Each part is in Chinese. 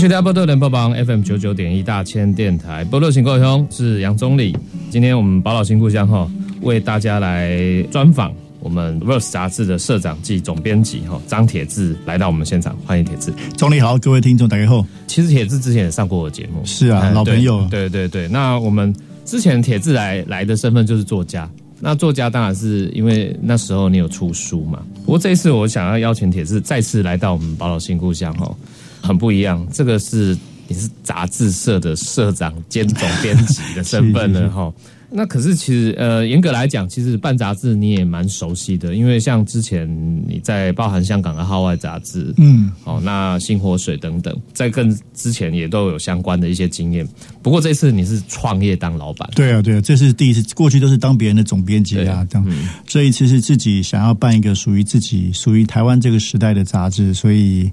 迎收听波多人播榜 FM 九九点一大千电台，波多新故乡是杨总理。今天我们宝岛新故乡哈，为大家来专访我们 Verse 杂志的社长暨总编辑哈张铁志来到我们现场，欢迎铁志。总理好，各位听众大家好。其实铁志之前也上过我节目，是啊，老朋友。对对对，那我们之前铁志来来的身份就是作家，那作家当然是因为那时候你有出书嘛。不过这一次我想要邀请铁志再次来到我们宝岛新故乡哈。很不一样，这个是你是杂志社的社长兼总编辑的身份了 哈。那可是其实呃，严格来讲，其实办杂志你也蛮熟悉的，因为像之前你在包含香港的号外杂志，嗯，哦，那新火水等等，在更之前也都有相关的一些经验。不过这次你是创业当老板，对啊，对啊，这是第一次，过去都是当别人的总编辑啊，这样。这一次是自己想要办一个属于自己、属于台湾这个时代的杂志，所以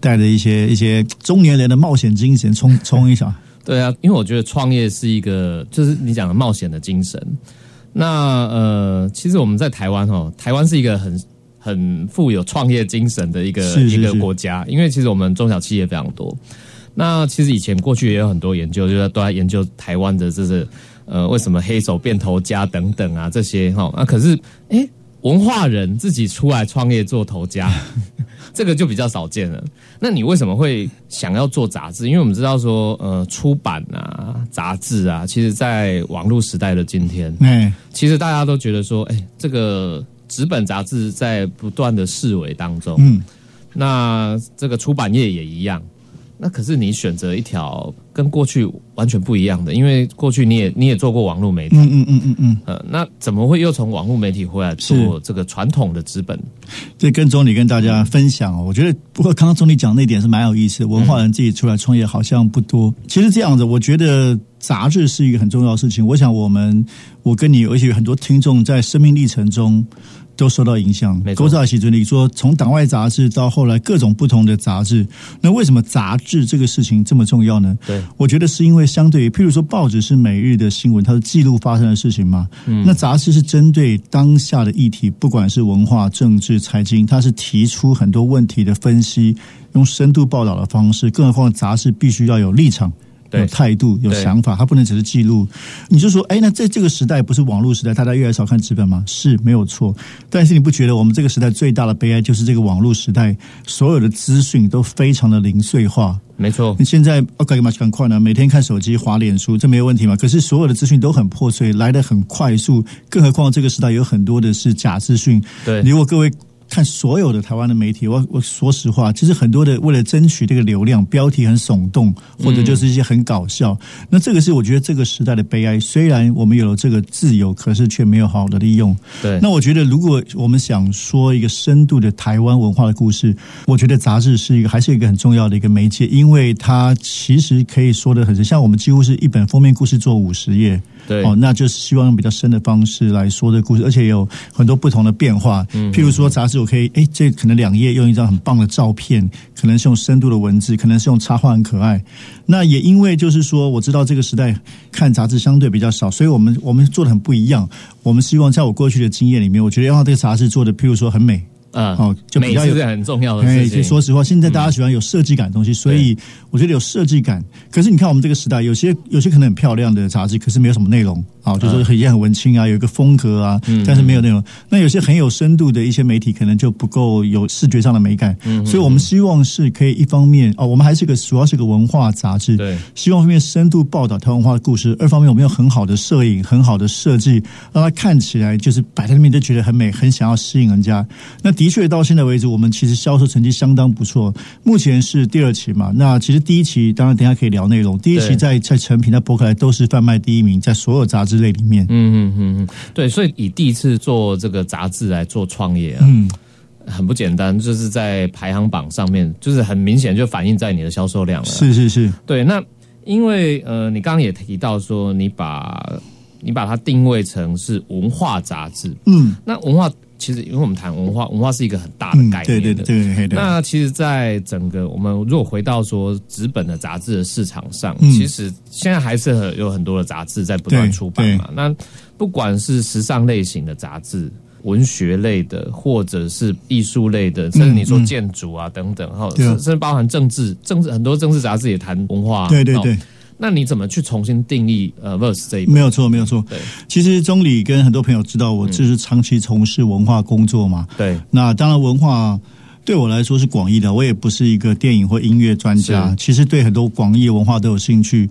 带着一些一些中年人的冒险精神，冲冲一下。对啊，因为我觉得创业是一个，就是你讲的冒险的精神。那呃，其实我们在台湾哦，台湾是一个很很富有创业精神的一个一个国家，因为其实我们中小企业非常多。那其实以前过去也有很多研究，就是都在研究台湾的，就是呃，为什么黑手变头家等等啊这些哈。那可是哎。文化人自己出来创业做头家，这个就比较少见了。那你为什么会想要做杂志？因为我们知道说，呃，出版啊，杂志啊，其实在网络时代的今天，嗯，其实大家都觉得说，哎，这个纸本杂志在不断的式微当中，嗯，那这个出版业也一样。那可是你选择一条跟过去完全不一样的，因为过去你也你也做过网络媒体，嗯嗯嗯嗯嗯，呃，那怎么会又从网络媒体回来做这个传统的资本？这跟总理跟大家分享哦，我觉得不过刚刚总理讲那点是蛮有意思，文化人自己出来创业好像不多。其实这样子，我觉得杂志是一个很重要的事情。我想我们我跟你，而且很多听众在生命历程中。都受到影响。勾扎起准你说从党外杂志到后来各种不同的杂志，那为什么杂志这个事情这么重要呢？对，我觉得是因为相对于，譬如说报纸是每日的新闻，它是记录发生的事情嘛。嗯，那杂志是针对当下的议题，不管是文化、政治、财经，它是提出很多问题的分析，用深度报道的方式。更何况杂志必须要有立场。有态度，有想法，他不能只是记录。你就说，哎，那在这个时代不是网络时代，大家越来越少看纸本吗？是没有错。但是你不觉得我们这个时代最大的悲哀就是这个网络时代，所有的资讯都非常的零碎化？没错。你现在 OK 嘛，很快呢，每天看手机、滑脸书，这没有问题嘛？可是所有的资讯都很破碎，来的很快速，更何况这个时代有很多的是假资讯。对，如果各位。看所有的台湾的媒体，我我说实话，其实很多的为了争取这个流量，标题很耸动，或者就是一些很搞笑。那这个是我觉得这个时代的悲哀。虽然我们有了这个自由，可是却没有好好的利用。对。那我觉得，如果我们想说一个深度的台湾文化的故事，我觉得杂志是一个还是一个很重要的一个媒介，因为它其实可以说的很深。像我们几乎是一本封面故事做五十页。对哦，那就是希望用比较深的方式来说这故事，而且有很多不同的变化。嗯，譬如说杂志，我可以哎，这可能两页用一张很棒的照片，可能是用深度的文字，可能是用插画很可爱。那也因为就是说，我知道这个时代看杂志相对比较少，所以我们我们做的很不一样。我们希望在我过去的经验里面，我觉得要让这个杂志做的，譬如说很美。嗯，好，就比较有很重要的事情。说实话，现在大家喜欢有设计感的东西，所以我觉得有设计感。可是你看，我们这个时代，有些有些可能很漂亮的杂志，可是没有什么内容。啊，就说很也很文青啊，有一个风格啊，但是没有内容。那有些很有深度的一些媒体，可能就不够有视觉上的美感。所以我们希望是可以一方面哦，我们还是个主要是个文化杂志，对，希望方面深度报道台湾文化的故事。二方面，我们有很好的摄影，很好的设计，让它看起来就是摆在那边就觉得很美，很想要吸引人家。那的确到现在为止，我们其实销售成绩相当不错。目前是第二期嘛？那其实第一期当然等下可以聊内容。第一期在在成品在博客来都是贩卖第一名，在所有杂志。之类里面，嗯嗯嗯嗯，对，所以以第一次做这个杂志来做创业啊，嗯，很不简单，就是在排行榜上面，就是很明显就反映在你的销售量了。是是是，对。那因为呃，你刚刚也提到说，你把你把它定位成是文化杂志，嗯，那文化其实因为我们谈文化，文化是一个很大的概念，对对对对。那其实，在整个我们如果回到说纸本的杂志的市场上，其实现在还是有很多的杂志在不断出版嘛。那不管是时尚类型的杂志。文学类的，或者是艺术类的，甚至你说建筑啊等等，哈，甚至包含政治，政治很多政治杂志也谈文化。对对对，那你怎么去重新定义呃 verse 这一？没有错，没有错。对，其实钟理跟很多朋友知道，我就是长期从事文化工作嘛。对，那当然文化对我来说是广义的，我也不是一个电影或音乐专家，其实对很多广义文化都有兴趣。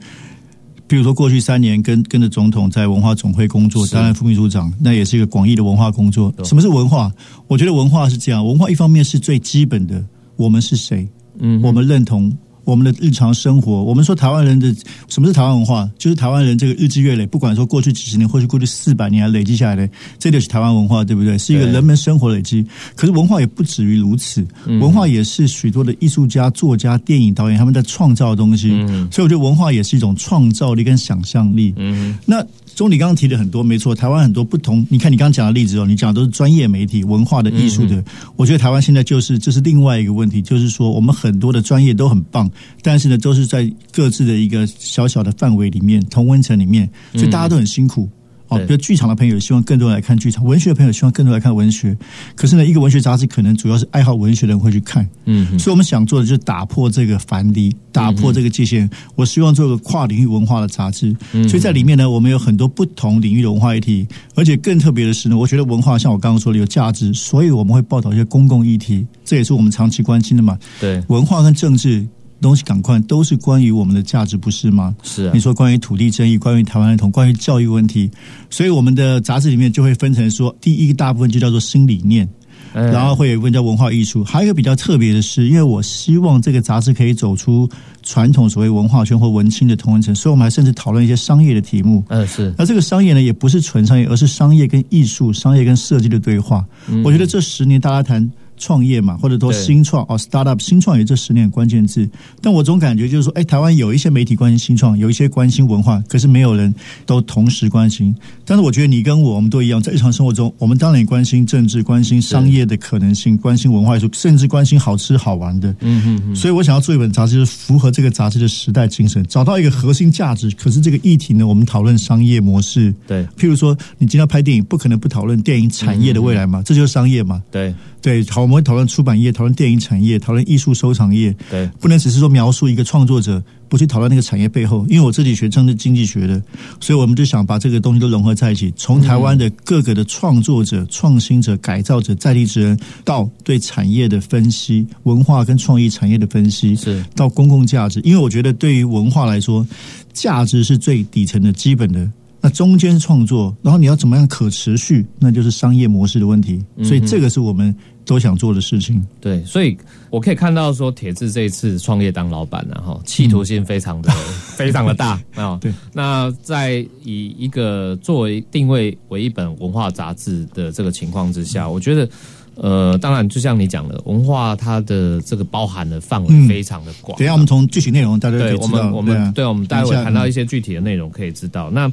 比如说，过去三年跟跟着总统在文化总会工作，担任副秘书长，那也是一个广义的文化工作。什么是文化？我觉得文化是这样，文化一方面是最基本的，我们是谁？嗯，我们认同。我们的日常生活，我们说台湾人的什么是台湾文化？就是台湾人这个日积月累，不管说过去几十年，或是过去四百年累积下来的，这就是台湾文化，对不对？是一个人们生活累积。可是文化也不止于如此，文化也是许多的艺术家、作家、电影导演他们在创造的东西。所以我觉得文化也是一种创造力跟想象力。嗯，那。中，你刚刚提的很多，没错，台湾很多不同。你看，你刚刚讲的例子哦，你讲的都是专业媒体、文化的、艺术的。我觉得台湾现在就是这是另外一个问题，就是说我们很多的专业都很棒，但是呢，都是在各自的一个小小的范围里面、同温层里面，所以大家都很辛苦。哦，比如剧场的朋友希望更多人来看剧场，文学的朋友希望更多来看文学。可是呢，一个文学杂志可能主要是爱好文学的人会去看。嗯，所以我们想做的就是打破这个樊篱，打破这个界限。我希望做个跨领域文化的杂志。所以在里面呢，我们有很多不同领域的文化议题，而且更特别的是呢，我觉得文化像我刚刚说的有价值，所以我们会报道一些公共议题，这也是我们长期关心的嘛。对，文化跟政治。东西赶快都是关于我们的价值，不是吗？是。你说关于土地争议，关于台湾儿童，关于教育问题，所以我们的杂志里面就会分成说，第一个大部分就叫做新理念，然后会有一部分叫文化艺术，还有一个比较特别的是，因为我希望这个杂志可以走出传统所谓文化圈或文青的同文层，所以我们还甚至讨论一些商业的题目。嗯，是。那这个商业呢，也不是纯商业，而是商业跟艺术、商业跟设计的对话。我觉得这十年大家谈。创业嘛，或者说新创哦，startup 新创也这十年关键字。但我总感觉就是说，哎，台湾有一些媒体关心新创，有一些关心文化，可是没有人都同时关心。但是我觉得你跟我，我们都一样，在日常生活中，我们当然也关心政治，关心商业的可能性，关心文化艺术，甚至关心好吃好玩的。嗯嗯。所以我想要做一本杂志，就是符合这个杂志的时代精神，找到一个核心价值。可是这个议题呢，我们讨论商业模式。对。譬如说，你今天拍电影，不可能不讨论电影产业的未来嘛？这就是商业嘛？对。对，好，我们会讨论出版业，讨论电影产业，讨论艺术收藏业。对，不能只是说描述一个创作者，不去讨论那个产业背后。因为我自己学政治经济学的，所以我们就想把这个东西都融合在一起，从台湾的各个的创作者、创新者、改造者、在地之人，到对产业的分析、文化跟创意产业的分析，是到公共价值。因为我觉得对于文化来说，价值是最底层的基本的。那中间是创作，然后你要怎么样可持续，那就是商业模式的问题。所以这个是我们都想做的事情。对，所以我可以看到说，铁志这一次创业当老板，然后企图心非常的 非常的大啊。对，那在以一个作为定位为一本文化杂志的这个情况之下，我觉得，呃，当然就像你讲的，文化它的这个包含的范围非常的广。等下我们从具体内容大家可以知道。我们我们对，我们待会谈到一些具体的内容可以知道。那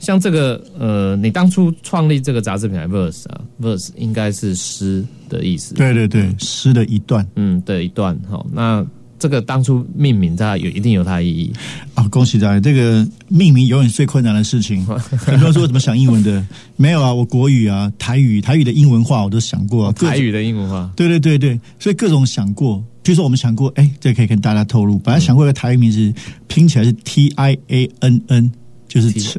像这个呃，你当初创立这个杂志品牌 Verse 啊，Verse 应该是诗的意思。对对对，诗的一段，嗯，的一段。好，那这个当初命名它有一定有它的意义啊。恭喜大家，这个命名永远是最困难的事情。很多人说怎么想英文的？没有啊，我国语啊，台语，台语的英文化我都想过。台语的英文化，对对对对，所以各种想过。比如说我们想过，哎，这可以跟大家透露，本来想过一个台语名字，拼起来是 T I A N N。就是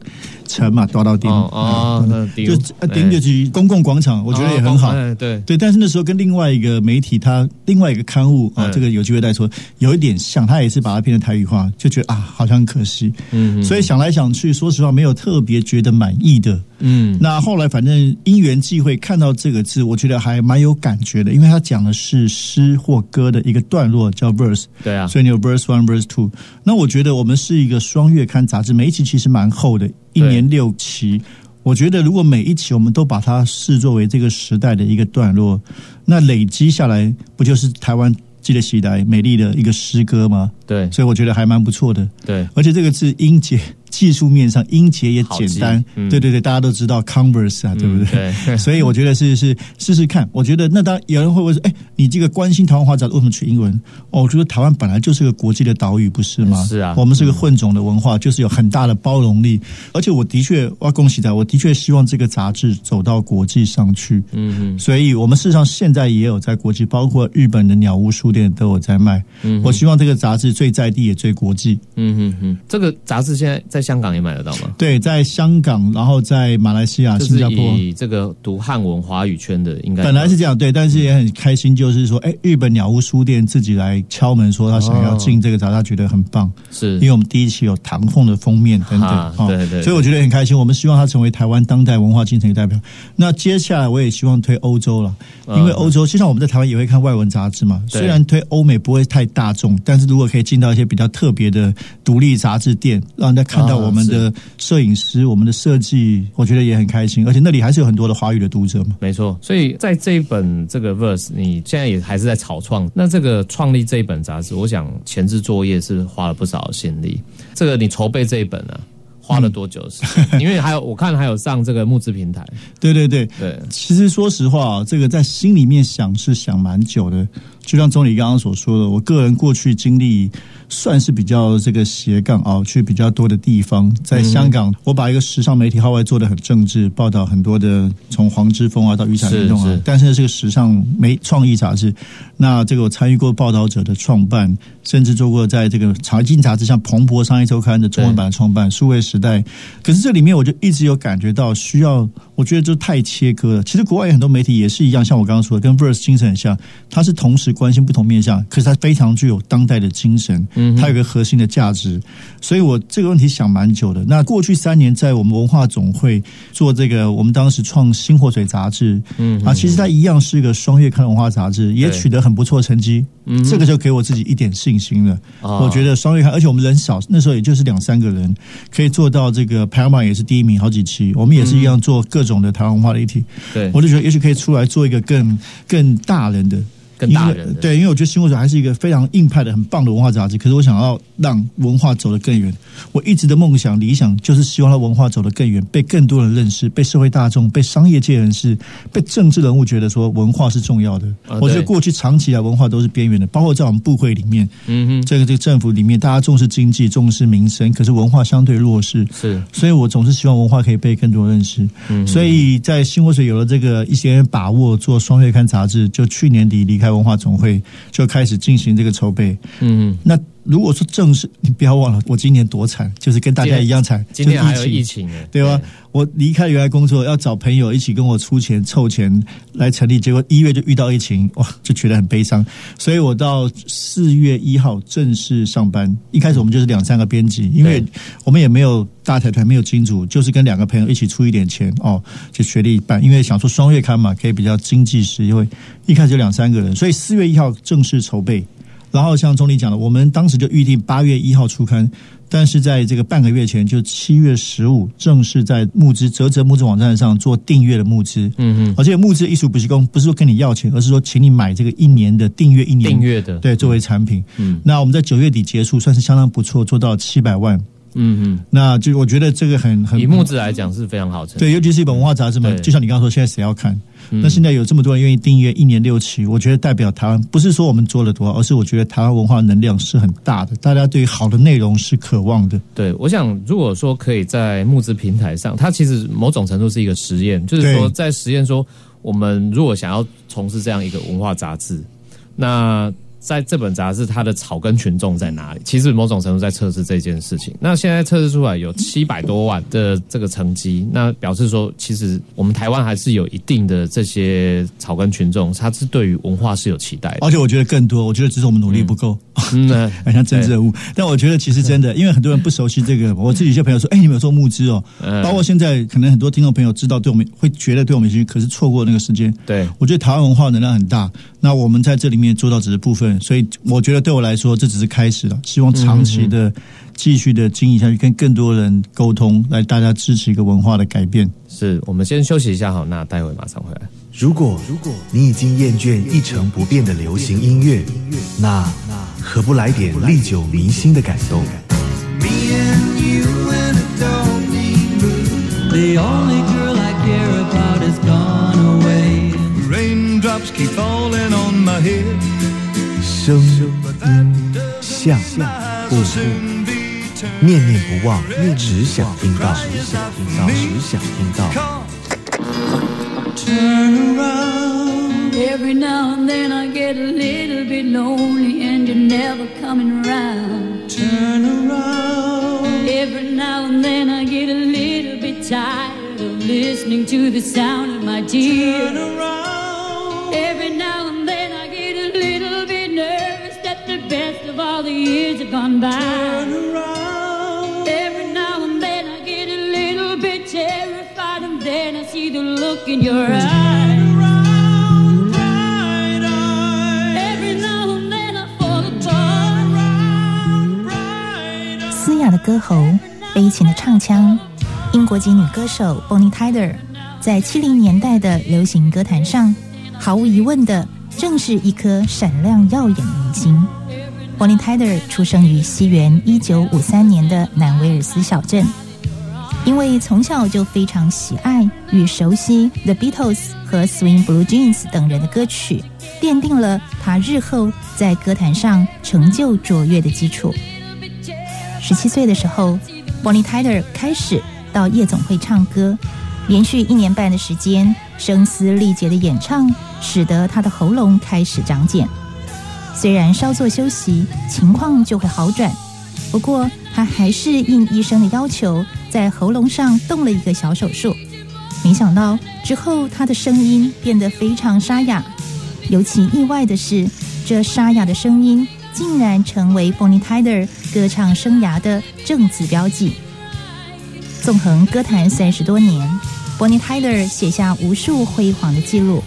城城嘛，多到顶啊，就顶就是公共广场，我觉得也很好。对对，但是那时候跟另外一个媒体，他另外一个刊物啊，这个有机会再说，有一点像，他也是把它变成台语化，就觉得啊，好像很可惜。嗯，所以想来想去，说实话，没有特别觉得满意的。嗯，那后来反正因缘际会看到这个字，我觉得还蛮有感觉的，因为他讲的是诗或歌的一个段落，叫 verse。对啊，所以你有 verse one verse two。那我觉得我们是一个双月刊杂志，每一期其实蛮厚的，一年六期。我觉得如果每一期我们都把它视作为这个时代的一个段落，那累积下来不就是台湾记得起来美丽的一个诗歌吗？对，所以我觉得还蛮不错的。对，而且这个是音节。技术面上音节也简单，对对对，大家都知道 Converse 啊，对不对？所以我觉得是是试试看。我觉得那当有人会问说，哎，你这个关心台湾话杂志为什么取英文？哦，我觉得台湾本来就是个国际的岛屿，不是吗？是啊，我们是个混种的文化，就是有很大的包容力。而且我的确要恭喜他，我的确希望这个杂志走到国际上去。嗯嗯，所以我们事实上现在也有在国际，包括日本的鸟屋书店都有在卖。嗯，我希望这个杂志最在地也最国际。嗯嗯嗯，这个杂志现在在。在香港也买得到吗？对，在香港，然后在马来西亚、新加坡，以这个读汉文华语圈的，应该本来是这样，对，但是也很开心，就是说，哎，日本鸟屋书店自己来敲门，说他想要进这个杂，他觉得很棒，是因为我们第一期有唐凤的封面等等，对对，所以我觉得很开心。我们希望他成为台湾当代文化进程的代表。那接下来我也希望推欧洲了，因为欧洲，就像我们在台湾也会看外文杂志嘛，虽然推欧美不会太大众，但是如果可以进到一些比较特别的独立杂志店，让人家看到我们的。摄影师，我们的设计，我觉得也很开心，而且那里还是有很多的华语的读者嘛。没错，所以在这一本这个 verse，你现在也还是在草创。那这个创立这一本杂志，我想前置作业是花了不少心力。这个你筹备这一本啊，花了多久时间？因为还有我看还有上这个募资平台。对对对对，其实说实话，这个在心里面想是想蛮久的。就像总理刚刚所说的，我个人过去经历。算是比较这个斜杠啊，去比较多的地方。在香港，我把一个时尚媒体号外做的很政治，报道很多的从黄之锋啊到雨伞运动啊。但是这个时尚媒创意杂志。那这个我参与过报道者的创办，甚至做过在这个财经杂志像《彭博商业周刊》的中文版的创办，数位时代。可是这里面我就一直有感觉到需要，我觉得就太切割了。其实国外有很多媒体也是一样，像我刚刚说的，跟 Verse 精神很像，它是同时关心不同面向，可是它非常具有当代的精神。嗯它有个核心的价值，所以我这个问题想蛮久的。那过去三年在我们文化总会做这个，我们当时创新火水杂志，嗯啊，其实它一样是一个双月刊文化杂志，也取得很不错成绩。嗯，这个就给我自己一点信心了。我觉得双月刊，而且我们人少，那时候也就是两三个人，可以做到这个排行榜也是第一名好几期。我们也是一样做各种的台湾文化的议题。对，我就觉得也许可以出来做一个更更大人的。更大人对，因为我觉得《新闻者》还是一个非常硬派的、很棒的文化杂志。可是我想要让文化走得更远。我一直的梦想、理想就是希望它文化走得更远，被更多人认识，被社会大众、被商业界人士、被政治人物觉得说文化是重要的。我觉得过去长期以来，文化都是边缘的，包括在我们部会里面，嗯哼，这个这个政府里面，大家重视经济、重视民生，可是文化相对弱势。是，所以我总是希望文化可以被更多人认识。嗯，所以在新闻水有了这个一些把握做双月刊杂志，就去年底离开。文化总会就开始进行这个筹备。嗯，那如果说正式，你不要忘了，我今年多惨，就是跟大家一样惨。今年还有疫情，对吧？我离开原来工作，要找朋友一起跟我出钱凑钱来成立，结果一月就遇到疫情，哇，就觉得很悲伤。所以我到四月一号正式上班。一开始我们就是两三个编辑，因为我们也没有大财团，没有金主，就是跟两个朋友一起出一点钱哦，就学历办。因为想说双月刊嘛，可以比较经济实惠。一开始就两三个人，所以四月一号正式筹备。然后像钟丽讲的，我们当时就预定八月一号出刊，但是在这个半个月前，就七月十五正式在募资泽泽募资网站上做订阅的募资。嗯嗯，而且募资艺术补习工不是说跟你要钱，而是说请你买这个一年的订阅，一年订阅的对作为产品。嗯，那我们在九月底结束，算是相当不错，做到七百万。嗯嗯，那就我觉得这个很很以募资来讲是非常好成对，尤其是一本文化杂志嘛，就像你刚刚说，现在谁要看？那现在有这么多人愿意订阅，一年六期，我觉得代表台湾不是说我们做了多少，而是我觉得台湾文化能量是很大的，大家对于好的内容是渴望的。对，我想如果说可以在募资平台上，它其实某种程度是一个实验，就是说在实验说，我们如果想要从事这样一个文化杂志，那。在这本杂志，它的草根群众在哪里？其实某种程度在测试这件事情。那现在测试出来有七百多万的这个成绩，那表示说，其实我们台湾还是有一定的这些草根群众，他是对于文化是有期待。而且我觉得更多，我觉得只是我们努力不够，嗯，很像政治人物。但我觉得其实真的，因为很多人不熟悉这个，我自己一些朋友说：“哎，你们有做募资哦？”包括现在可能很多听众朋友知道，对我们会觉得对我们有兴趣，可是错过那个时间。对我觉得台湾文化能量很大。那我们在这里面做到只是部分，所以我觉得对我来说这只是开始了。希望长期的继续的经营下去，跟更多人沟通，来大家支持一个文化的改变。是我们先休息一下好，那待会马上回来。如果如果你已经厌倦一成不变的流行音乐，那那何不来点历久弥新的感动？声音像不不，念念不忘，只想听到，只想听到，只想听到。Turn around. Every now and then I get a little bit lonely and you're never coming around. Turn around. Every now and then I get a little bit tired of listening to the sound of my tears. Turn around. Every now and then I get a little bit nervous that the best of all the years have gone by. Turn around. Every now and then I get a little bit terrified and then I see the look in your eyes. Right 嘶哑的歌喉，悲情的唱腔，英国籍女歌手 Bonnie Tyler 在七零年代的流行歌坛上，毫无疑问的正是一颗闪亮耀眼的明星。Bonnie Tyler 出生于西元一九五三年的南威尔斯小镇。因为从小就非常喜爱与熟悉 The Beatles 和 Swing Blue Jeans 等人的歌曲，奠定了他日后在歌坛上成就卓越的基础。十七岁的时候，Bonnie Tyler 开始到夜总会唱歌，连续一年半的时间，声嘶力竭的演唱使得他的喉咙开始长茧。虽然稍作休息，情况就会好转，不过他还是应医生的要求。在喉咙上动了一个小手术，没想到之后他的声音变得非常沙哑。尤其意外的是，这沙哑的声音竟然成为 Bonnie Tyler 歌唱生涯的正字标记。纵横歌坛三十多年，Bonnie Tyler 写下无数辉煌的记录。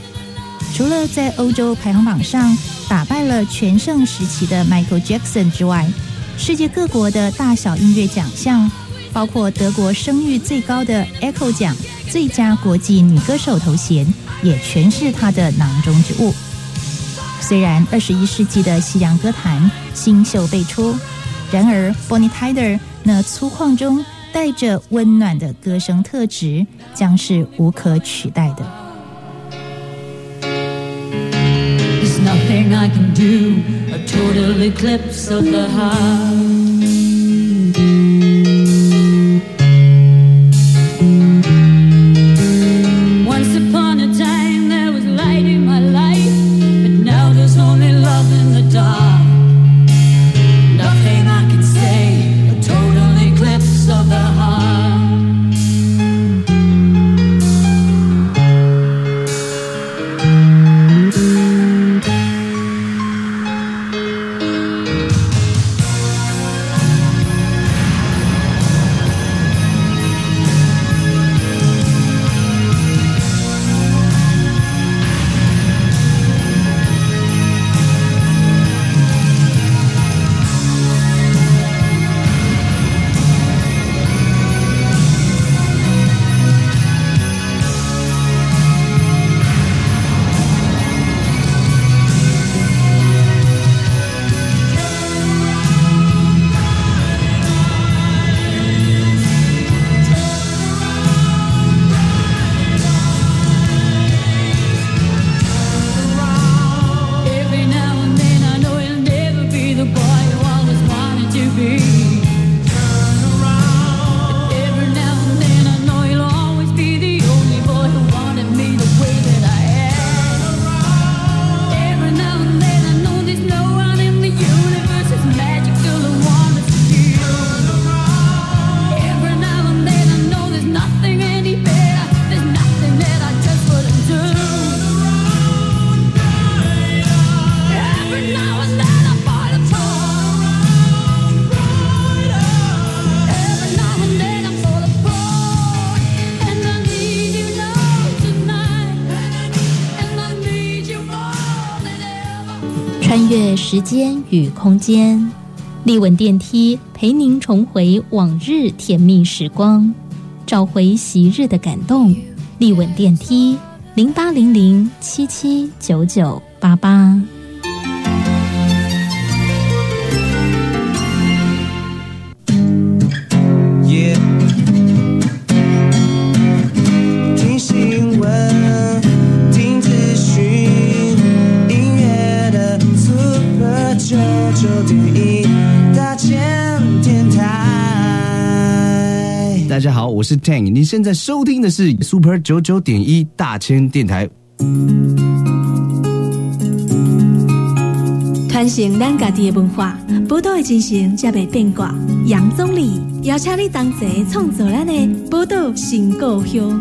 除了在欧洲排行榜上打败了全盛时期的 Michael Jackson 之外，世界各国的大小音乐奖项。包括德国声誉最高的 Echo 奖最佳国际女歌手头衔，也全是她的囊中之物。虽然二十一世纪的西洋歌坛新秀辈出，然而 Bonnie Tyler 那粗犷中带着温暖的歌声特质，将是无可取代的。Eclipse of the heart. 时间与空间，立稳电梯陪您重回往日甜蜜时光，找回昔日的感动。立稳电梯零八零零七七九九八八。我是 Tang，你现在收听的是 Super 九九点一大千电台。传承咱家己的文化，宝岛的精神才袂变卦。杨总理邀请你同齐创造咱的宝岛新故乡。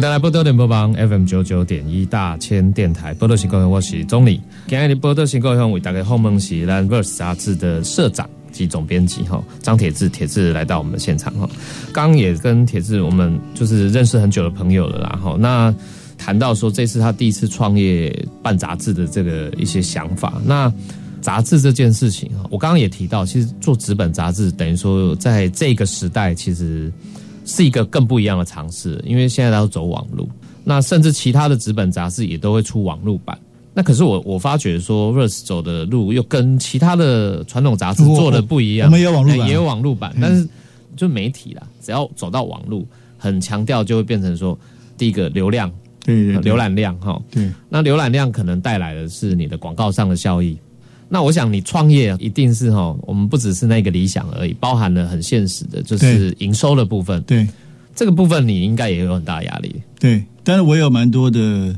大家波多联播帮 FM 九九点一大千电台波多新故乡，我是钟理。今日波多新故乡为大家访问是《蓝 verse》杂志的社长及总编辑哈张铁志，铁志来到我们的现场哈。刚也跟铁志我们就是认识很久的朋友了啦哈。那谈到说这次他第一次创业办杂志的这个一些想法，那杂志这件事情哈，我刚刚也提到，其实做纸本杂志等于说在这个时代其实。是一个更不一样的尝试，因为现在都走网路，那甚至其他的纸本杂志也都会出网路版。那可是我我发觉说，Rose 走的路又跟其他的传统杂志做的不一样。我们有网路版，也有网路版，但是就媒体啦，只要走到网路，很强调就会变成说，第一个流量，对对，浏览量哈，对，那浏览量可能带来的是你的广告上的效益。那我想你创业一定是哈，我们不只是那个理想而已，包含了很现实的，就是营收的部分。对，这个部分你应该也有很大压力。对，但是我有蛮多的。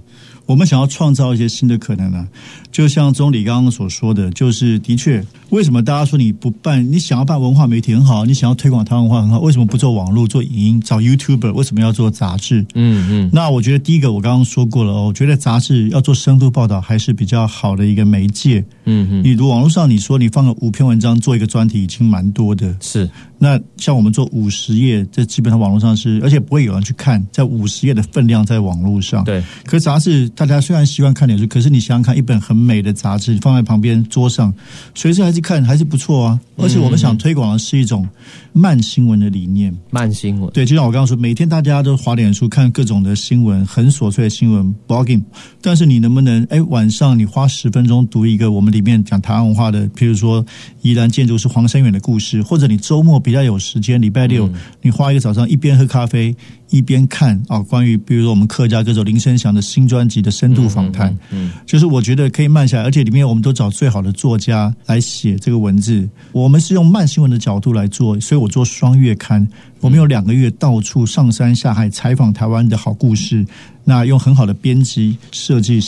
我们想要创造一些新的可能呢，就像钟理刚刚所说的，就是的确，为什么大家说你不办？你想要办文化媒体很好，你想要推广台湾文化很好，为什么不做网络、做影音、找 YouTuber？为什么要做杂志？嗯嗯。那我觉得第一个我刚刚说过了哦，我觉得杂志要做深度报道还是比较好的一个媒介。嗯嗯。你如网络上你说你放了五篇文章做一个专题已经蛮多的。是。那像我们做五十页，这基本上网络上是，而且不会有人去看，在五十页的分量在网络上。对。可杂志大家虽然习惯看点书，可是你想想看，一本很美的杂志放在旁边桌上，随时还是看还是不错啊。而且我们想推广的是一种慢新闻的理念。慢新闻。对，就像我刚刚说，每天大家都划脸书看各种的新闻，很琐碎的新闻 blogging。但是你能不能哎晚上你花十分钟读一个我们里面讲台湾文化的，譬如说宜兰建筑师黄生远的故事，或者你周末。比较有时间，礼拜六你花一个早上，一边喝咖啡一边看啊，关于比如说我们客家歌手林声祥的新专辑的深度访谈，嗯，就是我觉得可以慢下来，而且里面我们都找最好的作家来写这个文字，我们是用慢新闻的角度来做，所以我做双月刊，我们有两个月到处上山下海采访台湾的好故事，那用很好的编辑设计，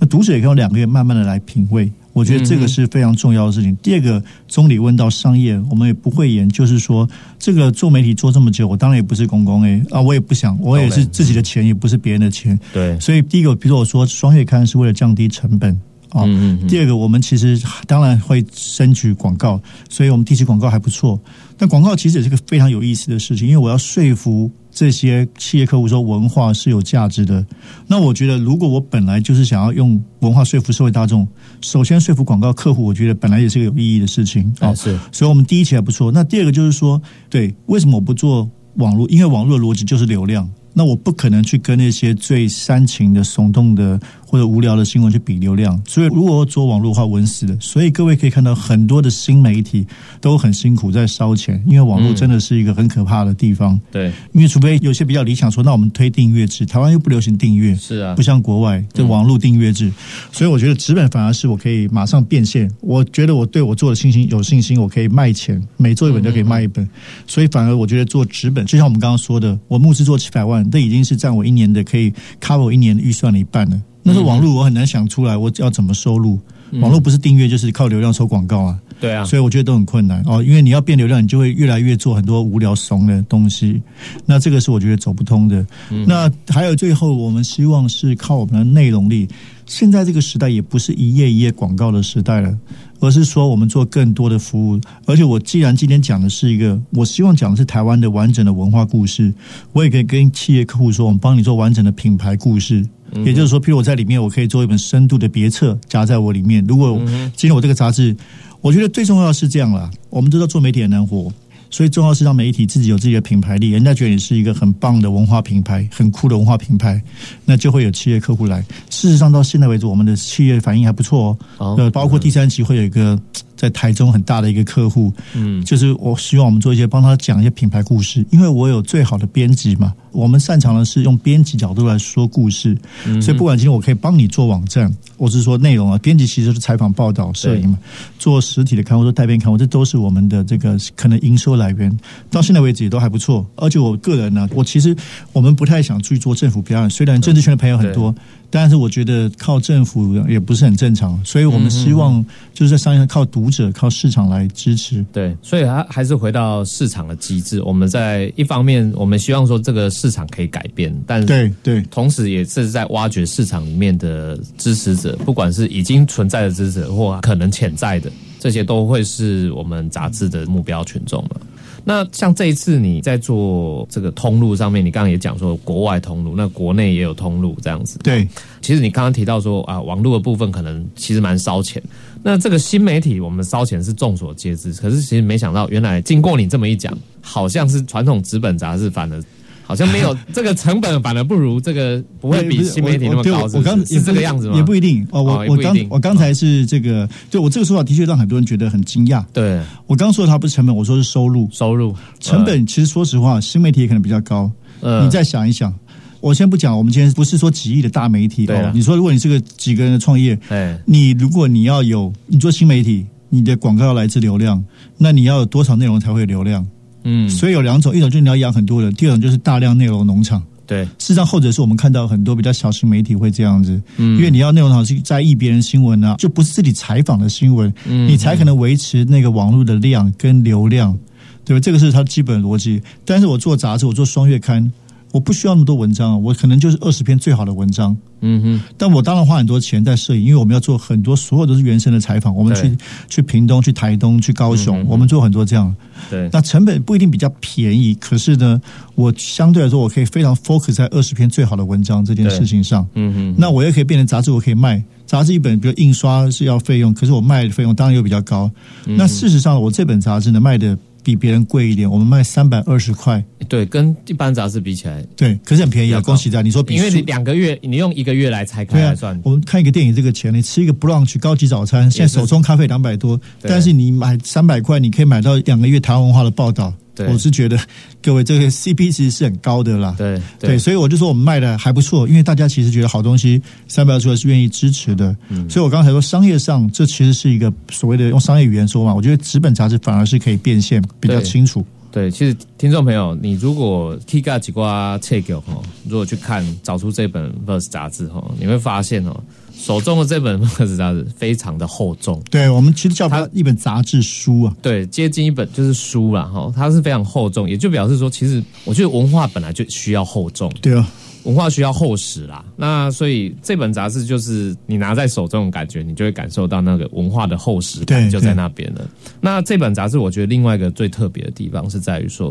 那读者也可以用两个月慢慢的来品味。我觉得这个是非常重要的事情。第二个，总理问到商业，我们也不会演，就是说，这个做媒体做这么久，我当然也不是公公哎啊，我也不想，我也是自己的钱，也不是别人的钱。对，所以第一个，比如说我说双月刊是为了降低成本啊。嗯第二个，我们其实当然会争取广告，所以我们地区广告还不错。但广告其实也是个非常有意思的事情，因为我要说服。这些企业客户说文化是有价值的，那我觉得如果我本来就是想要用文化说服社会大众，首先说服广告客户，我觉得本来也是个有意义的事情啊。是，所以我们第一期还不错。那第二个就是说，对，为什么我不做网络？因为网络的逻辑就是流量。那我不可能去跟那些最煽情的、耸动的或者无聊的新闻去比流量，所以如果做网络的话，稳死的。所以各位可以看到，很多的新媒体都很辛苦在烧钱，因为网络真的是一个很可怕的地方。对，因为除非有些比较理想说，那我们推订阅制，台湾又不流行订阅，是啊，不像国外这网络订阅制，所以我觉得纸本反而是我可以马上变现。我觉得我对我做的信心有信心，我可以卖钱，每做一本就可以卖一本，所以反而我觉得做纸本，就像我们刚刚说的，我募资做七百万。这已经是占我一年的可以 cover 我一年的预算的一半了。那是网络，我很难想出来我要怎么收入。网络不是订阅，就是靠流量收广告啊。对啊，所以我觉得都很困难哦，因为你要变流量，你就会越来越做很多无聊怂的东西，那这个是我觉得走不通的。那还有最后，我们希望是靠我们的内容力。现在这个时代也不是一页一页广告的时代了，而是说我们做更多的服务。而且我既然今天讲的是一个，我希望讲的是台湾的完整的文化故事，我也可以跟企业客户说，我们帮你做完整的品牌故事。也就是说，譬如我在里面，我可以做一本深度的别册夹在我里面。如果今天我这个杂志，我觉得最重要是这样啦，我们知道做媒体很难活。所以重要是让媒体自己有自己的品牌力，人家觉得你是一个很棒的文化品牌，很酷的文化品牌，那就会有企业客户来。事实上，到现在为止，我们的企业反应还不错哦。呃，包括第三期会有一个。在台中很大的一个客户，嗯，就是我希望我们做一些帮他讲一些品牌故事，因为我有最好的编辑嘛，我们擅长的是用编辑角度来说故事，所以不管今天我可以帮你做网站，我是说内容啊，编辑其实是采访、报道、摄影嘛，做实体的刊物、做带编刊物，这都是我们的这个可能营收来源。到现在为止也都还不错，而且我个人呢，我其实我们不太想去做政府表演，虽然政治圈的朋友很多。但是我觉得靠政府也不是很正常，所以我们希望就是在商业上靠读者、靠市场来支持。对，所以还还是回到市场的机制。我们在一方面，我们希望说这个市场可以改变，但对对，同时也是在挖掘市场里面的支持者，不管是已经存在的支持者或可能潜在的，这些都会是我们杂志的目标群众了。那像这一次你在做这个通路上面，你刚刚也讲说国外通路，那国内也有通路这样子。对，其实你刚刚提到说啊，网络的部分可能其实蛮烧钱。那这个新媒体我们烧钱是众所皆知，可是其实没想到，原来经过你这么一讲，好像是传统纸本杂志反而。好像没有 这个成本，反而不如这个不会比新媒体那么高。我刚是这个样子吗？也不一定哦。我我刚我刚才是这个，就我这个说法的确让很多人觉得很惊讶。对我刚说的它不是成本，我说是收入。收入成本其实说实话，新媒体也可能比较高。你再想一想，我先不讲，我们今天不是说几亿的大媒体哦。你说如果你是个几个人的创业，哎，你如果你要有你做新媒体，你的广告要来自流量，那你要有多少内容才会有流量？嗯，所以有两种，一种就是你要养很多人，第二种就是大量内容农场。对，事实上后者是我们看到很多比较小型媒体会这样子，嗯，因为你要内容好去在意别人新闻啊，就不是自己采访的新闻，嗯，你才可能维持那个网络的量跟流量，对吧？这个是它基本逻辑。但是我做杂志，我做双月刊。我不需要那么多文章，我可能就是二十篇最好的文章。嗯哼，但我当然花很多钱在摄影，因为我们要做很多，所有都是原生的采访。我们去去屏东、去台东、去高雄，我们做很多这样。对，那成本不一定比较便宜，可是呢，我相对来说，我可以非常 focus 在二十篇最好的文章这件事情上。嗯哼，那我也可以变成杂志，我可以卖杂志一本，比如印刷是要费用，可是我卖的费用当然又比较高。那事实上，我这本杂志呢卖的。比别人贵一点，我们卖三百二十块。对，跟一般杂志比起来，对，可是很便宜啊！恭喜在你说比，因为你两个月，你用一个月来拆开来算。我们看一个电影，这个钱，你吃一个 brunch 高级早餐，现在手冲咖啡两百多，但是你买三百块，你可以买到两个月台湾文化的报道。我是觉得，各位这个 CP 其实是很高的啦。对对，所以我就说我们卖的还不错，因为大家其实觉得好东西，三百出来是愿意支持的。嗯，所以我刚才说商业上，这其实是一个所谓的用商业语言说嘛，我觉得纸本杂志反而是可以变现比较清楚。对，其实听众朋友，你如果 K 个几挂 check 哈，如果去看找出这本 Verse 杂志哈，你会发现哦。手中的这本 《Verse》杂志非常的厚重，对我们其实叫它一本杂志书啊，对，接近一本就是书了哈。它是非常厚重，也就表示说，其实我觉得文化本来就需要厚重，对啊，文化需要厚实啦。那所以这本杂志就是你拿在手这种感觉，你就会感受到那个文化的厚实感就在那边了。那这本杂志，我觉得另外一个最特别的地方是在于说，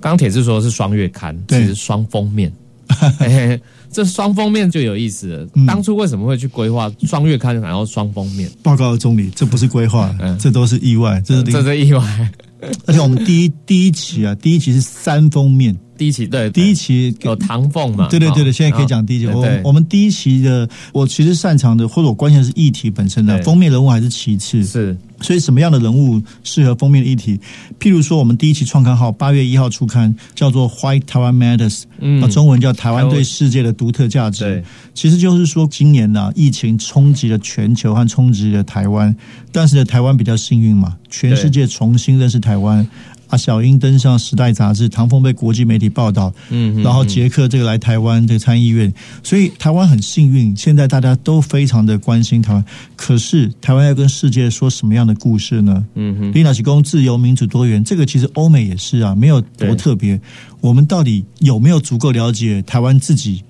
刚刚铁是说是双月刊，其实双封面。这双封面就有意思了。当初为什么会去规划双月刊，然后双封面？报告总理，这不是规划，嗯这都是意外，这是这是意外。而且我们第一第一期啊，第一期是三封面。第一期对，第一期有唐凤嘛？对对对对，现在可以讲第一期。我我们第一期的，我其实擅长的或者我关心的是议题本身的，封面人物还是其次。是，所以什么样的人物适合封面的议题？譬如说，我们第一期创刊号八月一号出刊，叫做 White Taiwan Matters，嗯，中文叫台湾对世界的独特价值。对，其实就是说，今年呢，疫情冲击了全球和冲击了台湾，但是呢，台湾比较幸运嘛，全世界重新认识台湾。啊，小英登上《时代》杂志，唐凤被国际媒体报道，嗯，然后杰克这个来台湾这个参议院，所以台湾很幸运，现在大家都非常的关心台湾。可是台湾要跟世界说什么样的故事呢？嗯哼，领导提供自由、民主、多元，这个其实欧美也是啊，没有多特别。我们到底有没有足够了解台湾自己？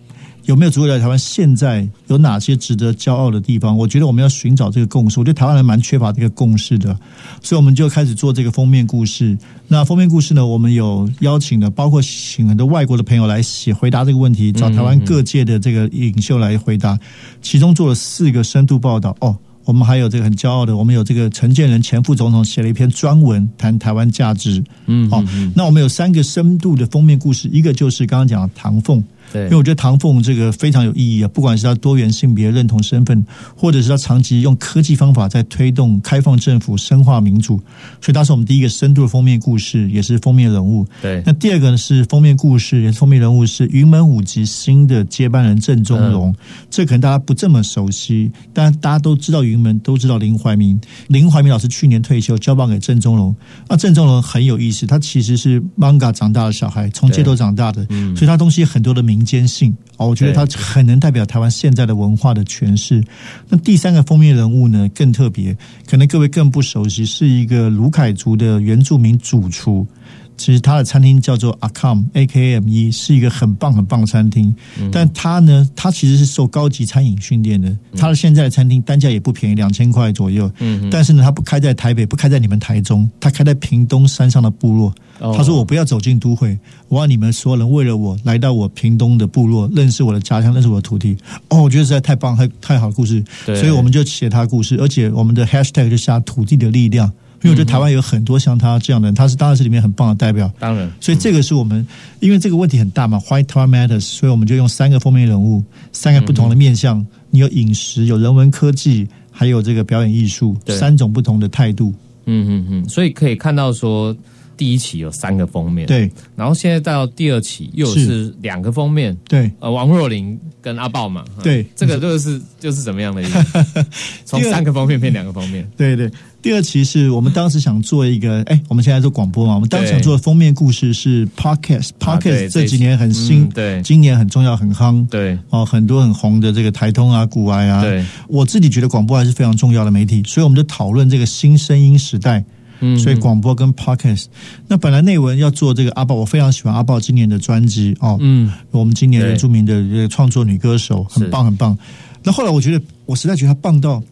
有没有足够了解台湾现在有哪些值得骄傲的地方？我觉得我们要寻找这个共识。我觉得台湾人蛮缺乏这个共识的，所以我们就开始做这个封面故事。那封面故事呢，我们有邀请的，包括请很多外国的朋友来写回答这个问题，找台湾各界的这个领袖来回答。其中做了四个深度报道。哦，我们还有这个很骄傲的，我们有这个陈建仁前副总统写了一篇专文谈台湾价值。嗯，好，那我们有三个深度的封面故事，一个就是刚刚讲的唐凤。因为我觉得唐凤这个非常有意义啊，不管是他多元性别认同身份，或者是他长期用科技方法在推动开放政府、深化民主，所以他是我们第一个深度的封面故事，也是封面人物。对，那第二个呢是封面故事，也是封面人物是云门舞集新的接班人郑中荣。这可能大家不这么熟悉，但大家都知道云门，都知道林怀民。林怀民老师去年退休，交棒给郑中荣。那郑中荣很有意思，他其实是 manga 长大的小孩，从街头长大的，所以他东西很多的名。坚信哦，我觉得他很能代表台湾现在的文化的诠释。那第三个封面人物呢，更特别，可能各位更不熟悉，是一个卢凯族的原住民主厨。其实他的餐厅叫做 Akam A K M E，是一个很棒很棒的餐厅。但他呢，他其实是受高级餐饮训练的。他的现在的餐厅单价也不便宜，两千块左右。嗯，但是呢，他不开在台北，不开在你们台中，他开在屏东山上的部落。他说：“我不要走进都会，我要你们所有人为了我来到我屏东的部落，认识我的家乡，认识我的土地。”哦，我觉得实在太棒，太太好的故事。所以我们就写他故事，而且我们的 Hashtag 就下土地的力量。因为我觉得台湾有很多像他这样的人，他是当然是里面很棒的代表。当然，所以这个是我们，因为这个问题很大嘛，White Town Matters，所以我们就用三个封面人物，三个不同的面向。你有饮食，有人文科技，还有这个表演艺术，三种不同的态度。嗯嗯嗯，所以可以看到说，第一期有三个封面，对，然后现在到第二期又是两个封面，对，呃，王若琳跟阿豹嘛，对，这个就是就是怎么样的一个，从三个封面变两个封面，对对。第二期是我们当时想做一个，哎，我们现在做广播嘛，我们当时想做的封面故事是 podcast，podcast 这几年很新，对，今年很重要很夯，对，哦，很多很红的这个台通啊、古埃啊，对，我自己觉得广播还是非常重要的媒体，所以我们就讨论这个新声音时代，嗯，所以广播跟 podcast，那本来内文要做这个阿豹，我非常喜欢阿豹今年的专辑哦，嗯，我们今年的著名的这个创作女歌手，很棒很棒，那后来我觉得我实在觉得他棒到。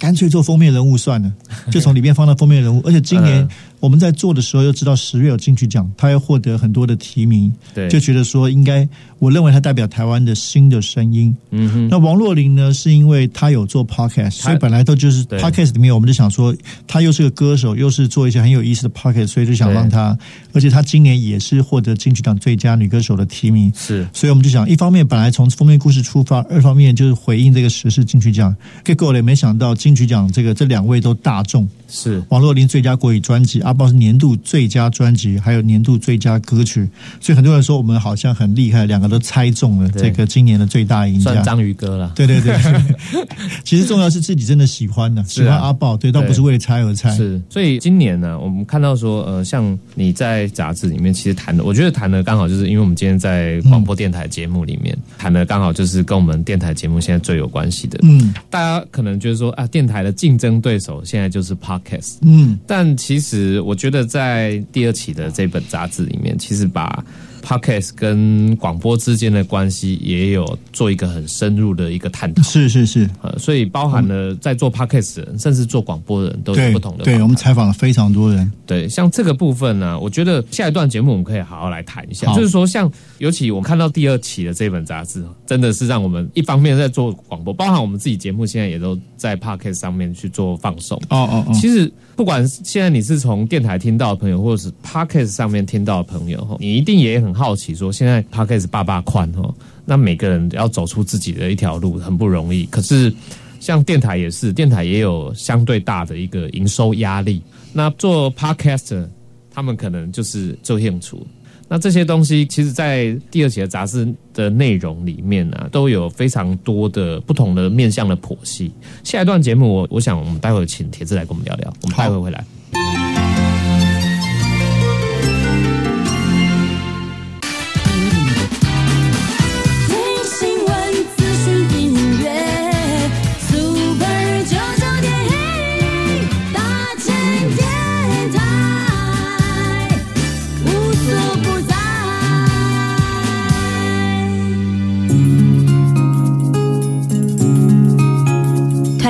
干脆做封面人物算了，就从里面放到封面人物，而且今年。我们在做的时候又知道十月有金曲奖，他要获得很多的提名，对，就觉得说应该，我认为他代表台湾的新的声音。嗯哼。那王若琳呢，是因为他有做 podcast，所以本来都就是 podcast 里面，我们就想说，他又是个歌手，又是做一些很有意思的 podcast，所以就想让他，而且他今年也是获得金曲奖最佳女歌手的提名，是。所以我们就想，一方面本来从封面故事出发，二方面就是回应这个时事金曲奖，结果呢，没想到金曲奖这个这两位都大众，是王若琳最佳国语专辑。阿豹是年度最佳专辑，还有年度最佳歌曲，所以很多人说我们好像很厉害，两个都猜中了这个今年的最大赢家，章鱼哥了。对对对，其实重要是自己真的喜欢的，喜欢阿豹，对，倒不是为了猜而猜。是，所以今年呢，我们看到说，呃，像你在杂志里面其实谈的，我觉得谈的刚好就是因为我们今天在广播电台节目里面谈的，刚好就是跟我们电台节目现在最有关系的。嗯，大家可能觉得说啊，电台的竞争对手现在就是 Podcast。嗯，但其实。我觉得在第二期的这本杂志里面，其实把。Podcast 跟广播之间的关系也有做一个很深入的一个探讨，是是是，呃，所以包含了在做 Podcast 的人，甚至做广播的人都有不同的。对，我们采访了非常多人。对，像这个部分呢，我觉得下一段节目我们可以好好来谈一下。就是说，像尤其我们看到第二期的这本杂志，真的是让我们一方面在做广播，包含我们自己节目现在也都在 Podcast 上面去做放送。哦哦哦，其实不管现在你是从电台听到的朋友，或者是 Podcast 上面听到的朋友，你一定也很。好奇，说现在 Podcast 爸爸宽哦，那每个人要走出自己的一条路很不容易。可是像电台也是，电台也有相对大的一个营收压力。那做 podcast，他们可能就是做演出。那这些东西，其实，在第二期的杂志的内容里面呢，都有非常多的不同的面向的剖析。下一段节目，我我想我们待会请铁子来跟我们聊聊。我们待会回来。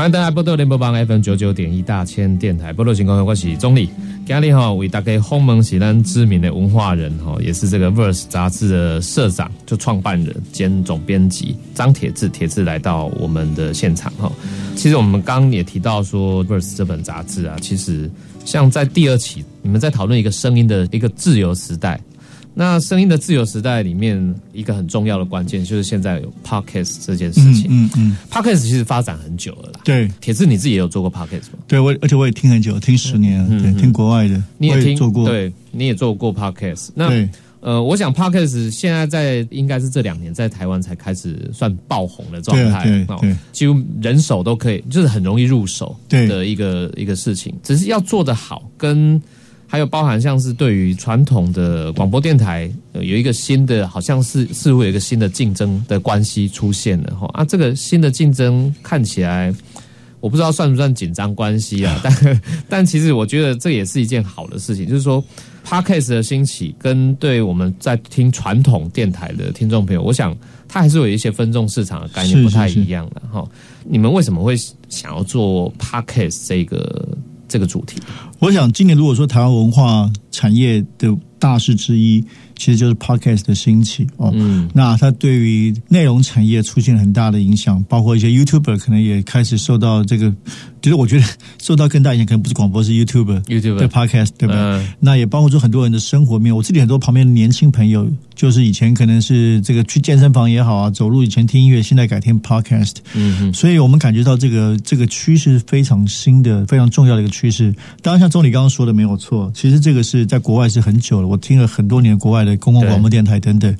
欢迎大家波多联播帮 FM 九九点一大千电台波多情况，我是钟理。今天哈为大家鸿蒙喜咱知名的文化人哈，也是这个 Verse 杂志的社长，就创办人兼总编辑张铁志，铁志来到我们的现场哈。其实我们刚也提到说 Verse 这本杂志啊，其实像在第二期，你们在讨论一个声音的一个自由时代。那声音的自由时代里面，一个很重要的关键就是现在有 podcast 这件事情。嗯嗯，podcast 其实发展很久了啦。对，铁志你自己也有做过 podcast 吗？对，我而且我也听很久，听十年了。对，听国外的，你也听做过？对，你也做过 podcast。那呃，我想 podcast 现在在应该是这两年在台湾才开始算爆红的状态。对对，几乎人手都可以，就是很容易入手的一个一个事情。只是要做得好跟。还有包含像是对于传统的广播电台，有一个新的，好像是似乎有一个新的竞争的关系出现了哈啊，这个新的竞争看起来，我不知道算不算紧张关系啊，但但其实我觉得这也是一件好的事情，就是说，Podcast 的兴起跟对我们在听传统电台的听众朋友，我想它还是有一些分众市场的概念不太一样的哈。你们为什么会想要做 Podcast 这个？这个主题，我想今年如果说台湾文化产业的大事之一。其实就是 podcast 的兴起哦，那它对于内容产业出现很大的影响，包括一些 YouTuber 可能也开始受到这个，其实我觉得受到更大影响，可能不是广播，是 YouTuber，YouTuber 的 podcast，对吧？那也包括说很多人的生活面，我自己很多旁边的年轻朋友，就是以前可能是这个去健身房也好啊，走路以前听音乐，现在改听 podcast，嗯嗯，所以我们感觉到这个这个趋势非常新的、非常重要的一个趋势。当然，像钟理刚刚说的没有错，其实这个是在国外是很久了，我听了很多年国外的。公共广播电台等等，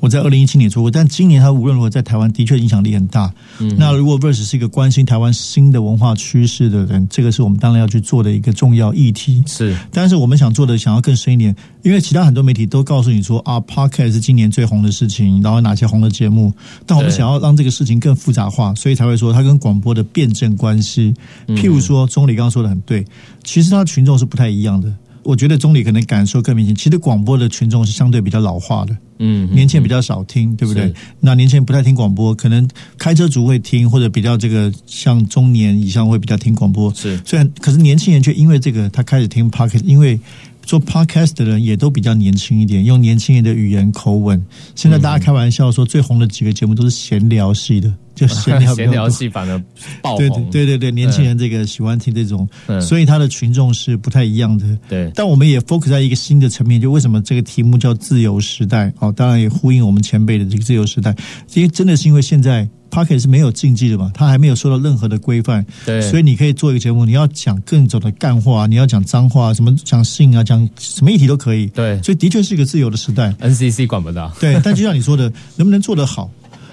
我在二零一七年做过，但今年它无论如何在台湾的确影响力很大。那如果 Verse 是一个关心台湾新的文化趋势的人，这个是我们当然要去做的一个重要议题。是，但是我们想做的想要更深一点，因为其他很多媒体都告诉你说啊，Podcast 是今年最红的事情，然后哪些红的节目，但我们想要让这个事情更复杂化，所以才会说它跟广播的辩证关系。譬如说，钟理刚刚说的很对，其实它的群众是不太一样的。我觉得总理可能感受更明显。其实广播的群众是相对比较老化的，嗯，年轻人比较少听，对不对？那年轻人不太听广播，可能开车族会听，或者比较这个像中年以上会比较听广播。是，虽然可是年轻人却因为这个，他开始听 podcast，因为。做 podcast 的人也都比较年轻一点，用年轻人的语言口吻。现在大家开玩笑说，最红的几个节目都是闲聊系的，就闲聊 闲聊戏反而爆红。对对对，年轻人这个喜欢听这种，所以他的群众是不太一样的。对，但我们也 focus 在一个新的层面，就为什么这个题目叫自由时代？哦，当然也呼应我们前辈的这个自由时代。因为真的是因为现在。Pocket 是没有禁忌的嘛？它还没有受到任何的规范，对，所以你可以做一个节目，你要讲更种的干话，你要讲脏话，什么讲性啊，讲什么议题都可以，对，所以的确是一个自由的时代。NCC 管不到，对，但就像你说的，能不能做得好，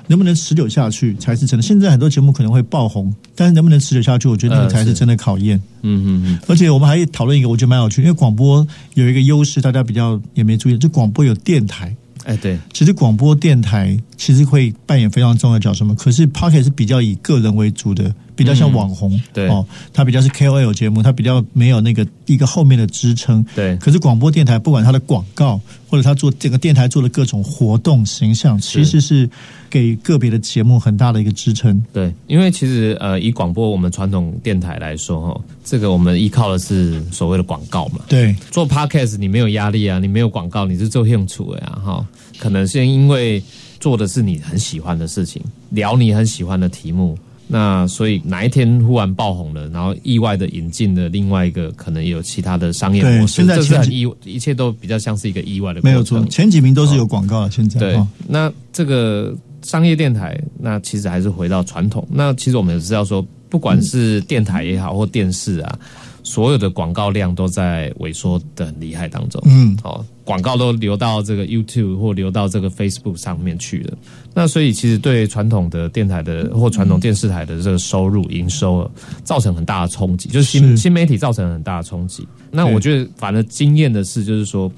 能不能持久下去才是真的。现在很多节目可能会爆红，但是能不能持久下去，我觉得那个才是真的考验。嗯嗯嗯。而且我们还讨论一个，我觉得蛮有趣，因为广播有一个优势，大家比较也没注意，就广播有电台。哎，对，其实广播电台其实会扮演非常重要的角色嘛。可是 Pocket 是比较以个人为主的，比较像网红，对哦，它比较是 KOL 节目，它比较没有那个一个后面的支撑。对，可是广播电台不管它的广告或者它做整个电台做的各种活动形象，其实是给个别的节目很大的一个支撑。对，因为其实呃，以广播我们传统电台来说哈，这个我们依靠的是所谓的广告嘛。对，做 Podcast 你没有压力啊，你没有广告，你是做兴趣的呀哈。可能是因为做的是你很喜欢的事情，聊你很喜欢的题目，那所以哪一天忽然爆红了，然后意外的引进了另外一个可能有其他的商业模式，现在这是很意，一切都比较像是一个意外的。没有错，前几名都是有广告的。现在对，那这个商业电台，那其实还是回到传统。那其实我们也知道说，不管是电台也好，或电视啊。所有的广告量都在萎缩的很厉害当中。嗯，哦，广告都流到这个 YouTube 或流到这个 Facebook 上面去了。那所以其实对传统的电台的或传统电视台的这个收入营收造成很大的冲击，就是新新媒体造成很大的冲击。那我觉得反而惊艳的是，就是说。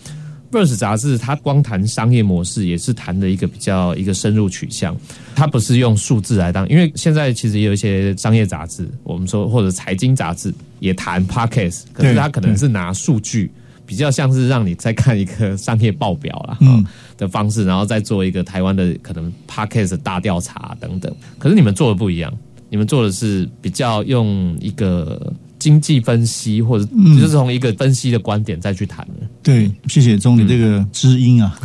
Verse 杂志，它光谈商业模式，也是谈的一个比较一个深入取向。它不是用数字来当，因为现在其实也有一些商业杂志，我们说或者财经杂志也谈 Podcast，可是它可能是拿数据，比较像是让你再看一个商业报表啦嗯的方式，然后再做一个台湾的可能 Podcast 大调查等等。可是你们做的不一样，你们做的是比较用一个。经济分析，或者就是从一个分析的观点再去谈的。对，谢谢钟，你这个知音啊。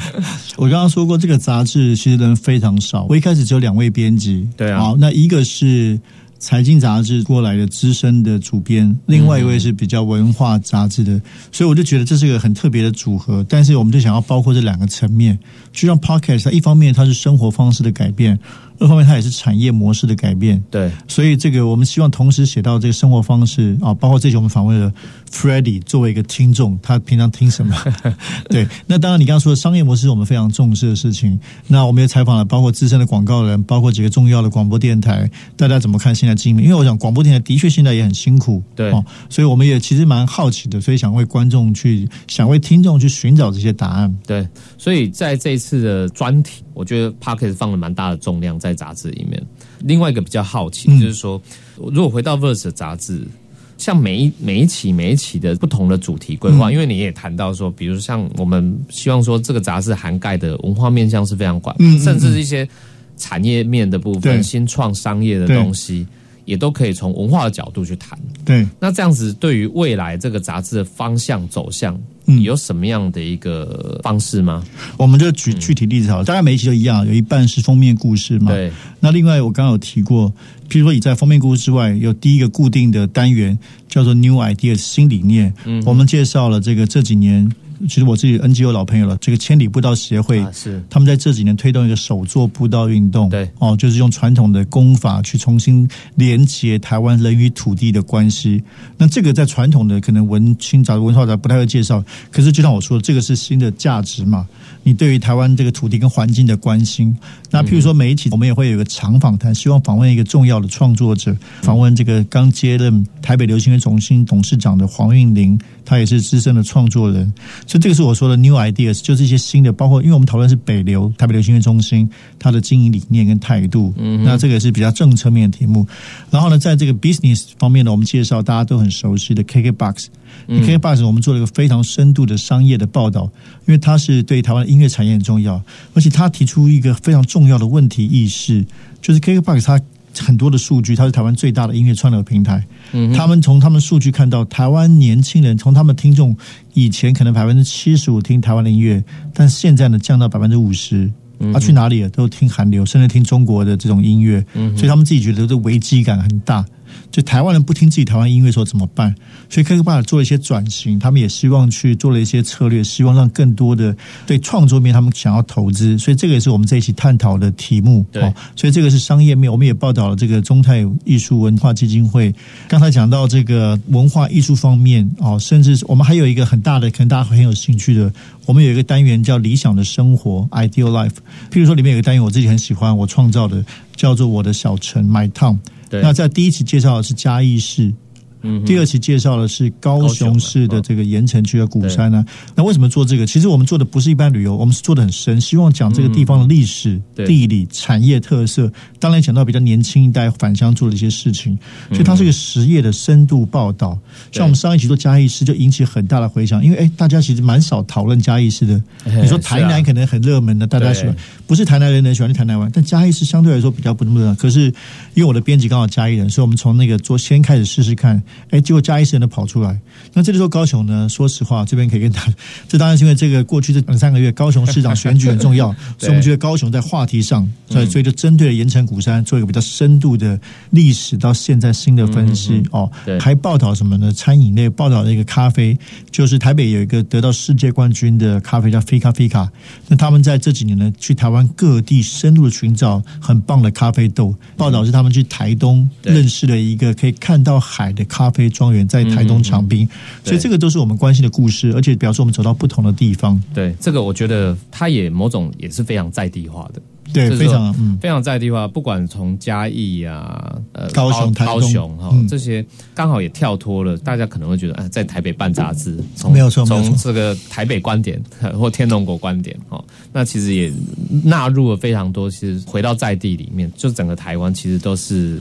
我刚刚说过，这个杂志其实人非常少。我一开始只有两位编辑，对啊。好，那一个是财经杂志过来的资深的主编，另外一位是比较文化杂志的，所以我就觉得这是一个很特别的组合。但是我们就想要包括这两个层面，就像 Podcast，它一方面它是生活方式的改变。二方面，它也是产业模式的改变。对，所以这个我们希望同时写到这个生活方式啊，包括这些我们访问了 Freddie 作为一个听众，他平常听什么？对，那当然你刚刚说的商业模式是我们非常重视的事情。那我们也采访了包括资深的广告人，包括几个重要的广播电台，大家怎么看现在经营？因为我想广播电台的确现在也很辛苦，对，所以我们也其实蛮好奇的，所以想为观众去，想为听众去寻找这些答案。对，所以在这一次的专题。我觉得 Pocket 放了蛮大的重量在杂志里面。另外一个比较好奇，就是说，如果回到 Verse 杂志，像每一每一期每一期的不同的主题规划，因为你也谈到说，比如像我们希望说这个杂志涵盖的文化面向是非常广，甚至一些产业面的部分、新创商业的东西，也都可以从文化的角度去谈。对，那这样子对于未来这个杂志的方向走向。嗯有什么样的一个方式吗？我们就举具体例子好了，大概每一期都一样，有一半是封面故事嘛。对。那另外我刚刚有提过，譬如说，你在封面故事之外，有第一个固定的单元叫做 New Ideas 新理念。嗯。我们介绍了这个这几年。其实我自己 NGO 老朋友了，这个千里步道协会是他们在这几年推动一个手作步道运动，对哦，就是用传统的功法去重新连接台湾人与土地的关系。那这个在传统的可能文青杂文化杂不太会介绍，可是就像我说的，这个是新的价值嘛。你对于台湾这个土地跟环境的关心，那譬如说媒体我们也会有一个长访谈，希望访问一个重要的创作者，访问这个刚接任台北流行音乐中心董事长的黄韵玲，他也是资深的创作人。所以这个是我说的 new ideas，就是一些新的，包括因为我们讨论是北流台北流行音乐中心它的经营理念跟态度，嗯，那这个是比较政策面的题目。然后呢，在这个 business 方面呢，我们介绍大家都很熟悉的 KKBox，KKBox 我们做了一个非常深度的商业的报道，因为它是对台湾音乐产业很重要，而且他提出一个非常重要的问题意识，就是 KKBox 它。很多的数据，它是台湾最大的音乐串流平台。嗯，他们从他们数据看到，台湾年轻人从他们听众以前可能百分之七十五听台湾的音乐，但现在呢降到百分之五十，他去哪里了？都听韩流，甚至听中国的这种音乐。嗯，所以他们自己觉得这危机感很大。就台湾人不听自己台湾音乐，说怎么办？所以 k 歌爸做了一些转型，他们也希望去做了一些策略，希望让更多的对创作面他们想要投资。所以这个也是我们这一期探讨的题目。对，所以这个是商业面，我们也报道了这个中泰艺术文化基金会。刚才讲到这个文化艺术方面哦，甚至我们还有一个很大的，可能大家很有兴趣的，我们有一个单元叫理想的生活 （Ideal Life）。譬如说，里面有个单元我自己很喜欢，我创造的叫做我的小城 （My Town）。那在第一期介绍的是嘉义市。第二期介绍的是高雄市的这个盐城区的鼓山呢。那为什么做这个？其实我们做的不是一般旅游，我们是做的很深，希望讲这个地方的历史、地理、产业特色。当然讲到比较年轻一代返乡做的一些事情，所以它是一个实业的深度报道。像我们上一期做嘉义市，就引起很大的回响，因为哎，大家其实蛮少讨论嘉义市的。你说台南可能很热门的，大家喜欢，不是台南人很喜欢去台南玩，但嘉义市相对来说比较不那么热。可是因为我的编辑刚好嘉义人，所以我们从那个做先开始试试看。哎，结果嘉义市人都跑出来。那这个时候高雄呢？说实话，这边可以跟他，这当然是因为这个过去这两三个月高雄市长选举很重要，所以我们觉得高雄在话题上，所以所以就针对了盐城古山做一个比较深度的历史到现在新的分析哦。还报道什么呢？餐饮类报道了一个咖啡，就是台北有一个得到世界冠军的咖啡叫菲咖菲卡。那他们在这几年呢，去台湾各地深入的寻找很棒的咖啡豆。报道是他们去台东认识了一个可以看到海的。咖啡庄园在台东长滨，所以这个都是我们关心的故事，而且表示我们走到不同的地方。对，这个我觉得它也某种也是非常在地化的。对，非常嗯，非常在地化。不管从嘉义呀，呃，高雄、高雄哈，这些刚好也跳脱了。大家可能会觉得，哎，在台北办杂志，没有错，从这个台北观点 或天龙国观点哈，那其实也纳入了非常多。其实回到在地里面，就整个台湾其实都是。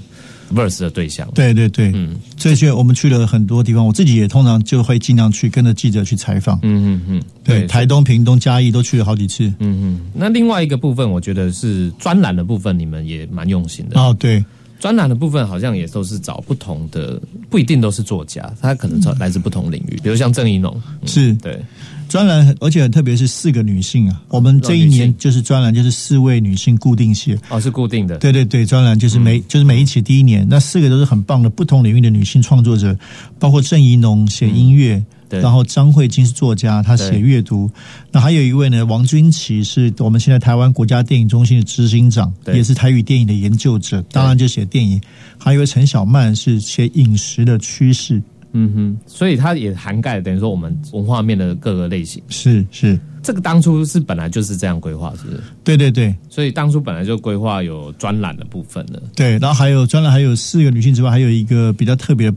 Verse 的对象，对对对，嗯，这些我们去了很多地方，我自己也通常就会尽量去跟着记者去采访，嗯嗯嗯，对，台东、屏东、嘉义都去了好几次，嗯嗯。那另外一个部分，我觉得是专栏的部分，你们也蛮用心的。哦。对，专栏的部分好像也都是找不同的，不一定都是作家，他可能来自不同领域，比如像郑一农，是。对。专栏，而且很特别是四个女性啊，我们这一年就是专栏，就是四位女性固定写。哦，是固定的，对对对，专栏就是每就是每一期第一年，那四个都是很棒的不同领域的女性创作者，包括郑怡农写音乐，然后张慧晶是作家，她写阅读，那还有一位呢，王君琪是我们现在台湾国家电影中心的执行长，也是台语电影的研究者，当然就写电影，还有一位陈小曼是写饮食的趋势。嗯哼，所以它也涵盖等于说我们文化面的各个类型。是是，这个当初是本来就是这样规划，是不是？对对对，所以当初本来就规划有专栏的部分的。对，然后还有专栏，还有四个女性之外，还有一个比较特别。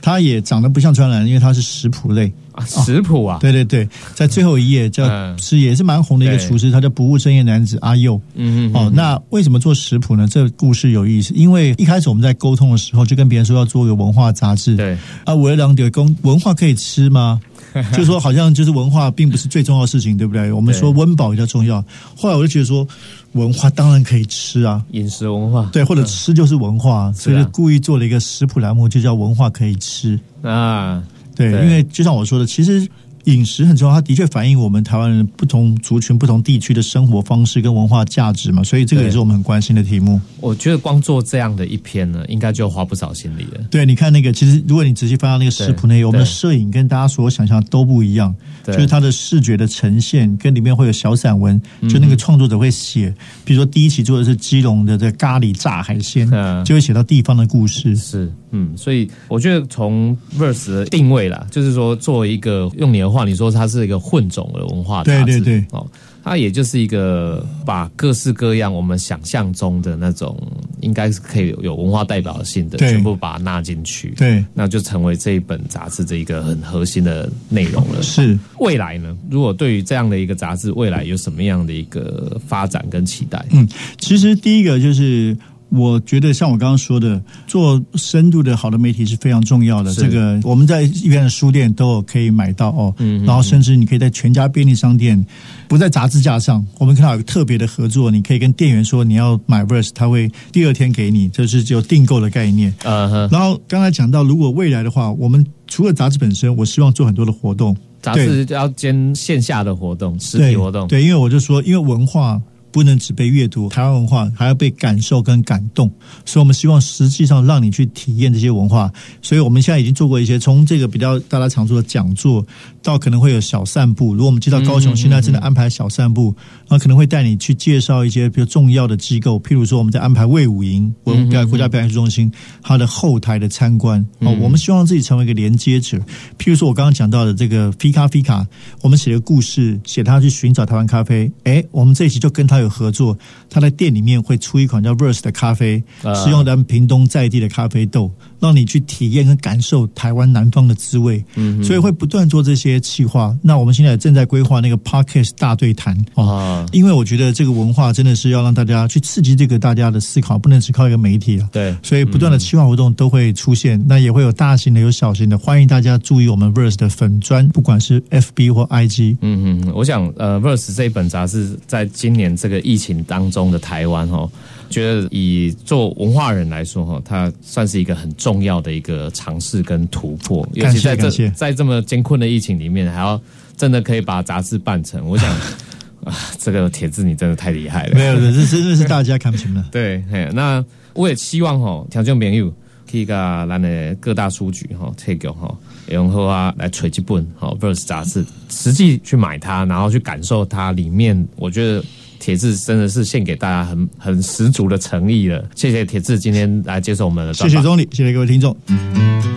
它也长得不像专栏，因为它是食谱类。啊，食谱啊，对对对，在最后一页叫是也是蛮红的一个厨师，他叫不务正业男子阿佑，嗯嗯，哦，那为什么做食谱呢？这个故事有意思，因为一开始我们在沟通的时候，就跟别人说要做一个文化杂志，对。啊，维良德公文化可以吃吗？就说好像就是文化并不是最重要的事情，对不对？我们说温饱比较重要。后来我就觉得说，文化当然可以吃啊，饮食文化对，或者吃就是文化，所以就故意做了一个食谱栏目，就叫文化可以吃啊。对，因为就像我说的，其实。饮食很重要，它的确反映我们台湾人不同族群、不同地区的生活方式跟文化价值嘛，所以这个也是我们很关心的题目。我觉得光做这样的一篇呢，应该就花不少心力了。对，你看那个，其实如果你仔细翻到那个食谱内容，我们的摄影跟大家所想象都不一样，就是它的视觉的呈现跟里面会有小散文，就那个创作者会写，比如说第一期做的是基隆的这咖喱炸海鲜，就会写到地方的故事。是，嗯，所以我觉得从 verse 的定位啦，就是说作为一个用你的话。你说它是一个混种的文化杂志，对对对，哦，它也就是一个把各式各样我们想象中的那种，应该是可以有文化代表性的，全部把它纳进去，对，那就成为这一本杂志的一个很核心的内容了。是未来呢？如果对于这样的一个杂志，未来有什么样的一个发展跟期待？嗯，其实第一个就是。我觉得像我刚刚说的，做深度的好的媒体是非常重要的。这个我们在一般的书店都有可以买到哦，然后甚至你可以在全家便利商店，不在杂志架上，我们看到有特别的合作，你可以跟店员说你要买 verse，他会第二天给你，这是有订购的概念。然后刚才讲到，如果未来的话，我们除了杂志本身，我希望做很多的活动，杂志要兼线下的活动、实体活动。对，因为我就说，因为文化。不能只被阅读台湾文化，还要被感受跟感动。所以，我们希望实际上让你去体验这些文化。所以，我们现在已经做过一些，从这个比较大家常说的讲座，到可能会有小散步。如果我们接到高雄，现在正在安排小散步，那可能会带你去介绍一些比较重要的机构。譬如说，我们在安排魏武营文表国家表演艺术中心它的后台的参观。哦，我们希望自己成为一个连接者。譬如说，我刚刚讲到的这个 f 咖 k 卡，我们写的故事，写他去寻找台湾咖啡。哎，我们这一期就跟他有。合作，他在店里面会出一款叫 Verse 的咖啡，使用咱们屏东在地的咖啡豆，让你去体验跟感受台湾南方的滋味。嗯，所以会不断做这些企划。那我们现在正在规划那个 Podcast 大对谈啊，因为我觉得这个文化真的是要让大家去刺激这个大家的思考，不能只靠一个媒体啊。对，所以不断的企划活动都会出现，那也会有大型的，有小型的，欢迎大家注意我们 Verse 的粉砖，不管是 FB 或 IG。嗯嗯，我想呃，Verse 这一本杂志在今年这个。疫情当中的台湾哈，觉得以做文化人来说哈，它算是一个很重要的一个尝试跟突破。尤其在这在这么艰困的疫情里面，还要真的可以把杂志办成，我想 啊，这个铁子你真的太厉害了。没有，这真的是大家看不清了。对，那我也希望哈，条件朋友可以跟咱的各大书局哈、特购哈，用后啊来揣几本吼 verse 杂志，实际去买它，然后去感受它里面，我觉得。铁志真的是献给大家很很十足的诚意了。谢谢铁志今天来接受我们的，谢谢总理，谢谢各位听众。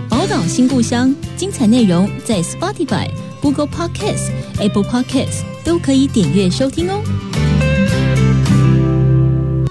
宝岛新故乡精彩内容在 Spotify、Google Podcasts、Apple Podcasts 都可以点阅收听哦。